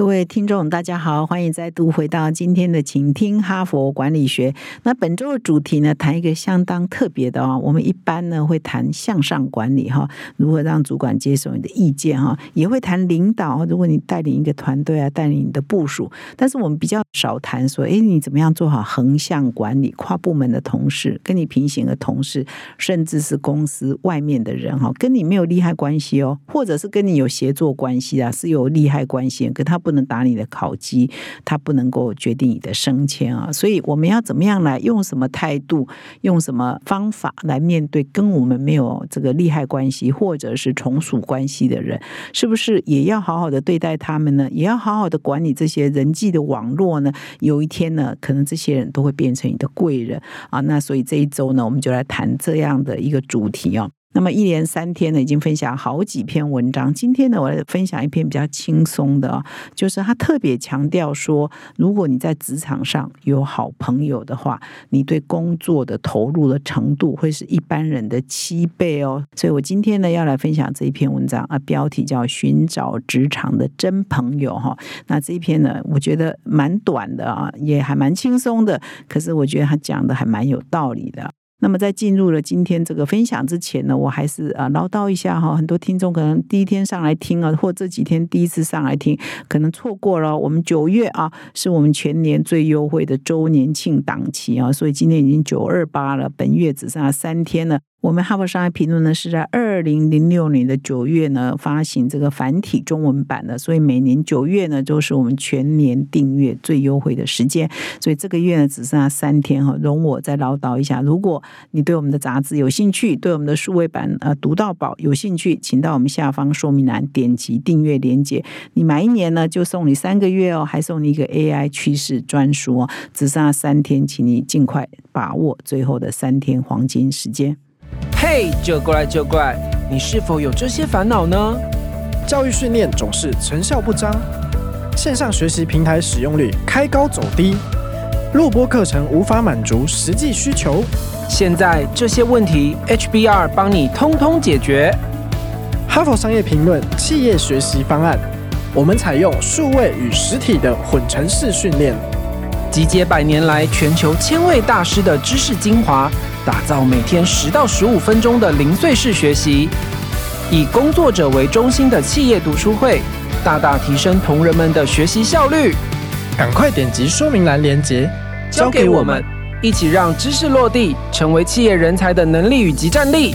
各位听众，大家好，欢迎再度回到今天的请听哈佛管理学。那本周的主题呢，谈一个相当特别的啊。我们一般呢会谈向上管理哈，如何让主管接受你的意见哈，也会谈领导。如果你带领一个团队啊，带领你的部署，但是我们比较少谈说，哎，你怎么样做好横向管理，跨部门的同事，跟你平行的同事，甚至是公司外面的人哈，跟你没有利害关系哦，或者是跟你有协作关系啊，是有利害关系，可他不。不能打你的考绩，他不能够决定你的升迁啊！所以我们要怎么样来用什么态度，用什么方法来面对跟我们没有这个利害关系或者是从属关系的人，是不是也要好好的对待他们呢？也要好好的管理这些人际的网络呢？有一天呢，可能这些人都会变成你的贵人啊！那所以这一周呢，我们就来谈这样的一个主题哦。那么一连三天呢，已经分享好几篇文章。今天呢，我来分享一篇比较轻松的，就是他特别强调说，如果你在职场上有好朋友的话，你对工作的投入的程度会是一般人的七倍哦。所以我今天呢，要来分享这一篇文章啊，标题叫《寻找职场的真朋友》哈。那这一篇呢，我觉得蛮短的啊，也还蛮轻松的，可是我觉得他讲的还蛮有道理的。那么在进入了今天这个分享之前呢，我还是啊唠叨一下哈，很多听众可能第一天上来听啊，或这几天第一次上来听，可能错过了我们九月啊，是我们全年最优惠的周年庆档期啊，所以今天已经九二八了，本月只剩下三天了。我们哈佛商业评论呢是在二零零六年的九月呢发行这个繁体中文版的，所以每年九月呢都是我们全年订阅最优惠的时间。所以这个月呢只剩下三天哈，容我再唠叨一下。如果你对我们的杂志有兴趣，对我们的数位版呃读到宝有兴趣，请到我们下方说明栏点击订阅链接。你买一年呢就送你三个月哦，还送你一个 AI 趋势专书哦。只剩下三天，请你尽快把握最后的三天黄金时间。嘿，就过来就过来！你是否有这些烦恼呢？教育训练总是成效不彰，线上学习平台使用率开高走低，录播课程无法满足实际需求。现在这些问题，HBR 帮你通通解决。哈佛商业评论企业学习方案，我们采用数位与实体的混成式训练，集结百年来全球千位大师的知识精华。打造每天十到十五分钟的零碎式学习，以工作者为中心的企业读书会，大大提升同仁们的学习效率。赶快点击说明栏链接，交给我们，一起让知识落地，成为企业人才的能力与及战力。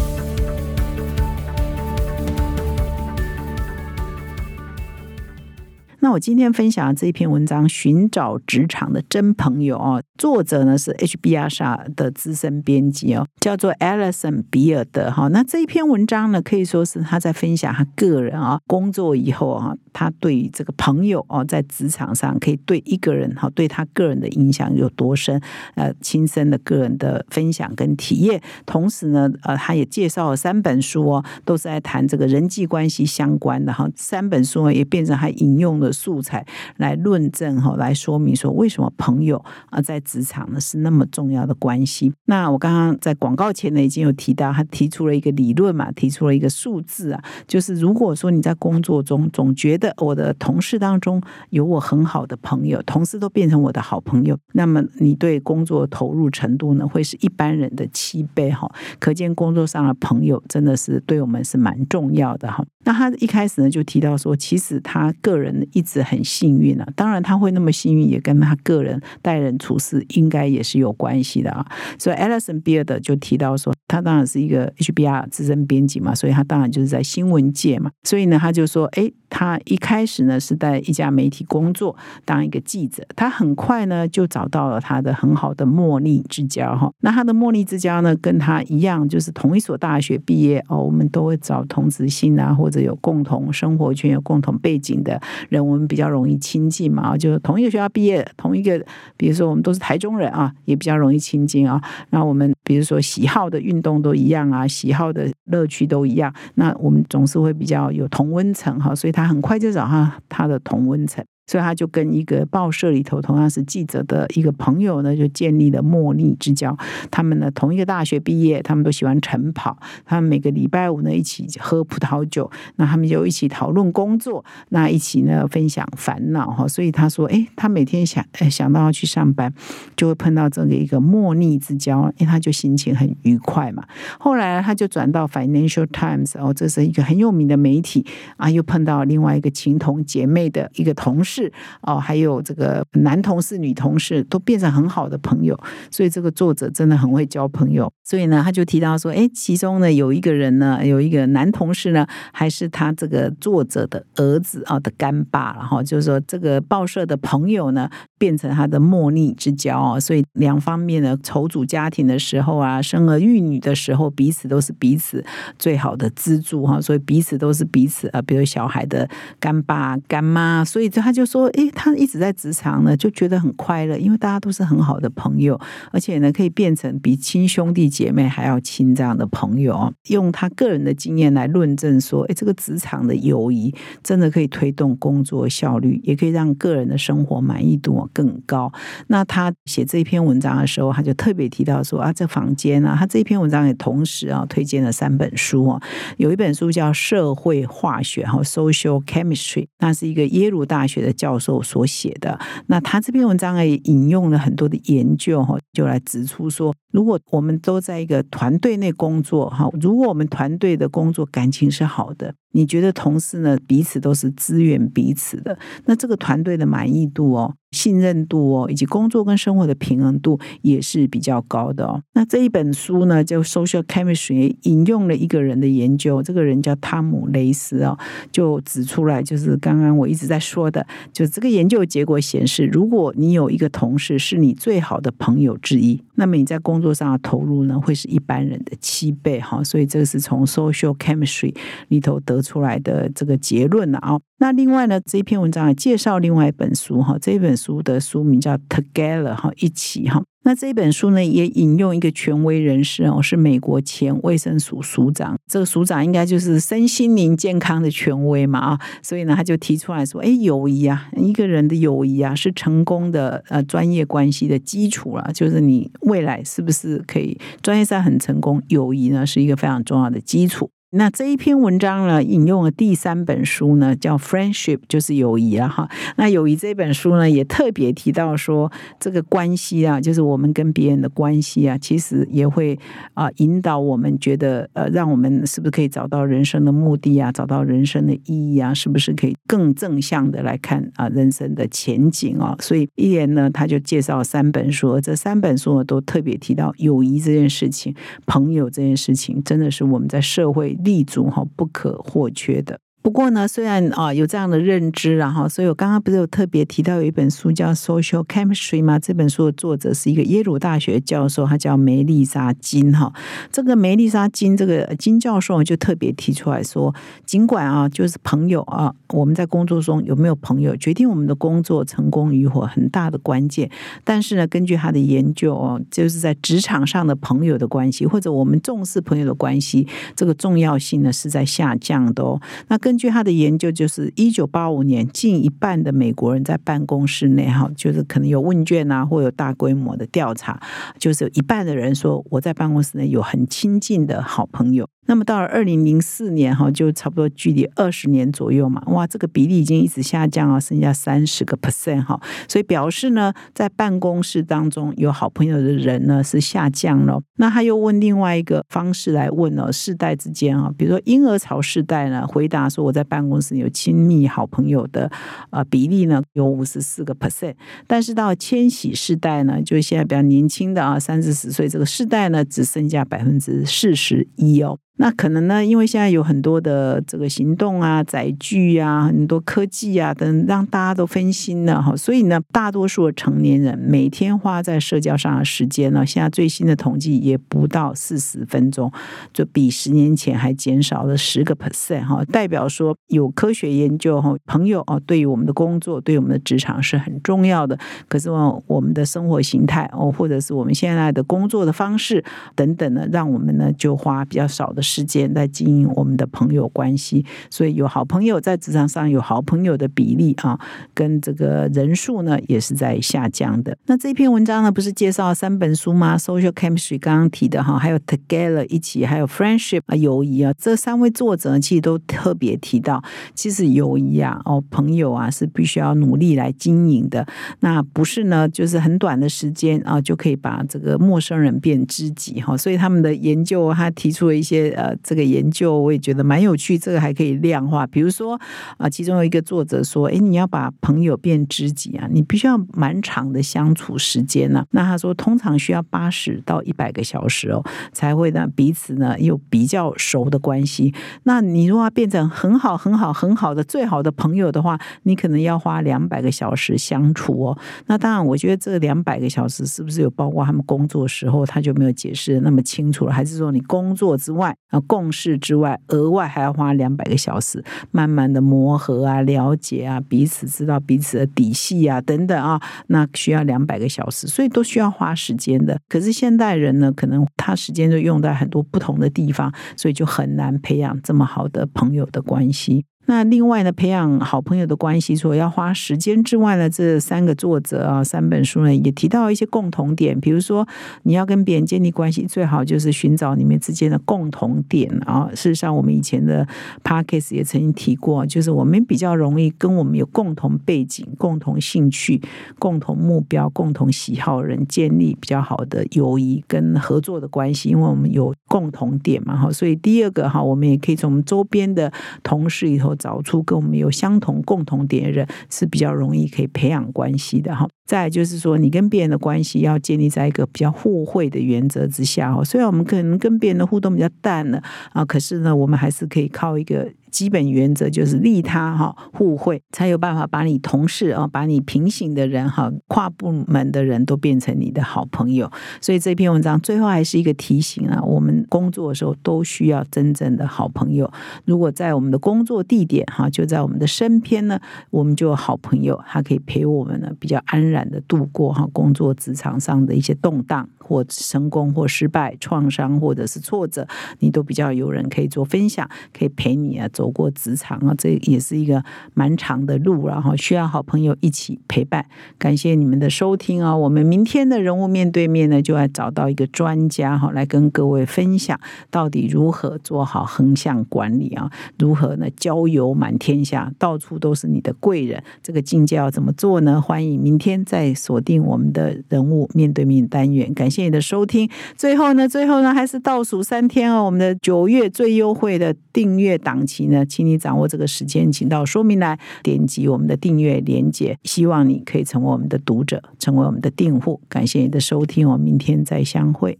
我今天分享的这一篇文章《寻找职场的真朋友》哦，作者呢是 HBR 社的资深编辑哦，叫做 Alison 比尔德哈。那这一篇文章呢，可以说是他在分享他个人啊工作以后啊，他对于这个朋友哦，在职场上可以对一个人哈，对他个人的影响有多深？呃，亲身的个人的分享跟体验。同时呢，呃，他也介绍了三本书哦，都是在谈这个人际关系相关的哈。三本书呢也变成他引用的。素材来论证哈，来说明说为什么朋友啊在职场呢是那么重要的关系。那我刚刚在广告前呢已经有提到，他提出了一个理论嘛，提出了一个数字啊，就是如果说你在工作中总觉得我的同事当中有我很好的朋友，同事都变成我的好朋友，那么你对工作投入程度呢会是一般人的七倍哈。可见工作上的朋友真的是对我们是蛮重要的哈。那他一开始呢就提到说，其实他个人一直很幸运啊。当然他会那么幸运，也跟他个人待人处事应该也是有关系的啊。所以 Alison Beard 就提到说，他当然是一个 HBR 资深编辑嘛，所以他当然就是在新闻界嘛。所以呢，他就说，哎，他一一开始呢是在一家媒体工作，当一个记者。他很快呢就找到了他的很好的茉莉之交哈。那他的茉莉之交呢，跟他一样，就是同一所大学毕业哦。我们都会找同职性啊，或者有共同生活圈、有共同背景的人我们比较容易亲近嘛，就同一个学校毕业，同一个，比如说我们都是台中人啊，也比较容易亲近啊。那我们比如说喜好的运动都一样啊，喜好的乐趣都一样，那我们总是会比较有同温层哈，所以他很快就找上他的同温层。所以他就跟一个报社里头同样是记者的一个朋友呢，就建立了莫逆之交。他们呢同一个大学毕业，他们都喜欢晨跑，他们每个礼拜五呢一起喝葡萄酒，那他们就一起讨论工作，那一起呢分享烦恼哈。所以他说，哎，他每天想想到要去上班，就会碰到这个一个莫逆之交，因为他就心情很愉快嘛。后来他就转到 Financial Times，哦，这是一个很有名的媒体啊，又碰到另外一个情同姐妹的一个同事。是哦，还有这个男同事、女同事都变成很好的朋友，所以这个作者真的很会交朋友。所以呢，他就提到说，哎，其中呢有一个人呢，有一个男同事呢，还是他这个作者的儿子啊的干爸，然后就是说这个报社的朋友呢，变成他的莫逆之交啊。所以两方面呢，筹组家庭的时候啊，生儿育女的时候，彼此都是彼此最好的资助哈。所以彼此都是彼此啊，比如小孩的干爸干妈，所以他就。说，诶，他一直在职场呢，就觉得很快乐，因为大家都是很好的朋友，而且呢，可以变成比亲兄弟姐妹还要亲这样的朋友。用他个人的经验来论证说，诶，这个职场的友谊真的可以推动工作效率，也可以让个人的生活满意度更高。那他写这一篇文章的时候，他就特别提到说，啊，这房间啊，他这一篇文章也同时啊推荐了三本书啊，有一本书叫《社会化学》哈 （Social Chemistry），那是一个耶鲁大学的。教授所写的，那他这篇文章也引用了很多的研究哈，就来指出说，如果我们都在一个团队内工作哈，如果我们团队的工作感情是好的。你觉得同事呢彼此都是支援彼此的，那这个团队的满意度哦、信任度哦，以及工作跟生活的平衡度也是比较高的哦。那这一本书呢，就 Social Chemistry 引用了一个人的研究，这个人叫汤姆雷斯哦，就指出来，就是刚刚我一直在说的，就这个研究结果显示，如果你有一个同事是你最好的朋友之一，那么你在工作上的投入呢，会是一般人的七倍哈。所以这个是从 Social Chemistry 里头得。出来的这个结论了啊。那另外呢，这一篇文章也介绍另外一本书哈，这本书的书名叫《Together》哈，一起哈。那这本书呢，也引用一个权威人士哦，是美国前卫生署署长，这个署长应该就是身心灵健康的权威嘛啊，所以呢，他就提出来说，哎，友谊啊，一个人的友谊啊，是成功的呃专业关系的基础了，就是你未来是不是可以专业上很成功，友谊呢是一个非常重要的基础。那这一篇文章呢，引用了第三本书呢，叫《Friendship》，就是友谊了哈。那友谊这本书呢，也特别提到说，这个关系啊，就是我们跟别人的关系啊，其实也会啊引导我们觉得，呃，让我们是不是可以找到人生的目的啊，找到人生的意义啊，是不是可以更正向的来看啊人生的前景啊？所以一言呢，他就介绍三本书，这三本书都特别提到友谊这件事情，朋友这件事情，真的是我们在社会。立足哈不可或缺的。不过呢，虽然啊有这样的认知，然后，所以我刚刚不是有特别提到有一本书叫《Social Chemistry》吗？这本书的作者是一个耶鲁大学教授，他叫梅丽莎金哈。这个梅丽莎金这个金教授就特别提出来说，尽管啊，就是朋友啊，我们在工作中有没有朋友，决定我们的工作成功与否很大的关键。但是呢，根据他的研究哦，就是在职场上的朋友的关系，或者我们重视朋友的关系，这个重要性呢是在下降的哦。那跟根据他的研究，就是一九八五年，近一半的美国人在办公室内，哈，就是可能有问卷啊，或有大规模的调查，就是一半的人说我在办公室内有很亲近的好朋友。那么到了二零零四年哈，就差不多距离二十年左右嘛，哇，这个比例已经一直下降啊，剩下三十个 percent 哈，所以表示呢，在办公室当中有好朋友的人呢是下降了。那他又问另外一个方式来问哦，世代之间啊，比如说婴儿潮世代呢，回答说我在办公室有亲密好朋友的呃比例呢有五十四个 percent，但是到千禧世代呢，就现在比较年轻的啊，三四十岁这个世代呢，只剩下百分之四十一哦。那可能呢，因为现在有很多的这个行动啊、载具啊、很多科技啊等，让大家都分心了哈。所以呢，大多数的成年人每天花在社交上的时间呢，现在最新的统计也不到四十分钟，就比十年前还减少了十个 percent 哈。代表说有科学研究哈，朋友哦，对于我们的工作、对我们的职场是很重要的。可是哦，我们的生活形态哦，或者是我们现在的工作的方式等等呢，让我们呢就花比较少的。时间在经营我们的朋友关系，所以有好朋友在职场上有好朋友的比例啊，跟这个人数呢也是在下降的。那这篇文章呢，不是介绍三本书吗？Social Chemistry 刚刚提的哈，还有 Together 一起，还有 Friendship 啊，友谊啊，这三位作者其实都特别提到，其实友谊啊，哦，朋友啊，是必须要努力来经营的。那不是呢，就是很短的时间啊，就可以把这个陌生人变知己哈。所以他们的研究，他提出了一些。呃，这个研究我也觉得蛮有趣，这个还可以量化。比如说啊，其中有一个作者说：“哎，你要把朋友变知己啊，你必须要蛮长的相处时间呢。”那他说，通常需要八十到一百个小时哦，才会呢彼此呢有比较熟的关系。那你如果要变成很好、很好、很好的最好的朋友的话，你可能要花两百个小时相处哦。那当然，我觉得这两百个小时是不是有包括他们工作时候，他就没有解释的那么清楚了？还是说你工作之外？啊，共事之外，额外还要花两百个小时，慢慢的磨合啊，了解啊，彼此知道彼此的底细啊，等等啊，那需要两百个小时，所以都需要花时间的。可是现代人呢，可能他时间就用在很多不同的地方，所以就很难培养这么好的朋友的关系。那另外呢，培养好朋友的关系，除了要花时间之外呢，这三个作者啊，三本书呢也提到一些共同点，比如说你要跟别人建立关系，最好就是寻找你们之间的共同点啊。事实上，我们以前的 p a d k a s 也曾经提过，就是我们比较容易跟我们有共同背景、共同兴趣、共同目标、共同喜好人建立比较好的友谊跟合作的关系，因为我们有共同点嘛。哈，所以第二个哈，我们也可以从周边的同事里头。找出跟我们有相同共同点的人是比较容易可以培养关系的哈。再就是说，你跟别人的关系要建立在一个比较互惠的原则之下哦。虽然我们可能跟别人的互动比较淡了啊，可是呢，我们还是可以靠一个。基本原则就是利他哈，互惠才有办法把你同事啊，把你平行的人哈，跨部门的人都变成你的好朋友。所以这篇文章最后还是一个提醒啊，我们工作的时候都需要真正的好朋友。如果在我们的工作地点哈，就在我们的身边呢，我们就有好朋友，他可以陪我们呢，比较安的度过哈工作职场上的一些动荡。或成功或失败、创伤或者是挫折，你都比较有人可以做分享，可以陪你啊走。过职场啊，这也是一个蛮长的路，然后需要好朋友一起陪伴。感谢你们的收听啊！我们明天的人物面对面呢，就要找到一个专家哈，来跟各位分享到底如何做好横向管理啊？如何呢？交友满天下，到处都是你的贵人，这个境界要怎么做呢？欢迎明天再锁定我们的人物面对面单元。感谢谢谢你的收听。最后呢，最后呢，还是倒数三天哦，我们的九月最优惠的订阅档期呢。请你掌握这个时间，请到说明栏点击我们的订阅连接，希望你可以成为我们的读者，成为我们的订户。感谢你的收听，我们明天再相会。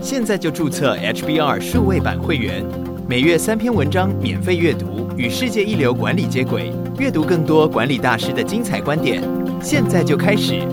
现在就注册 HBR 数位版会员，每月三篇文章免费阅读，与世界一流管理接轨，阅读更多管理大师的精彩观点。现在就开始。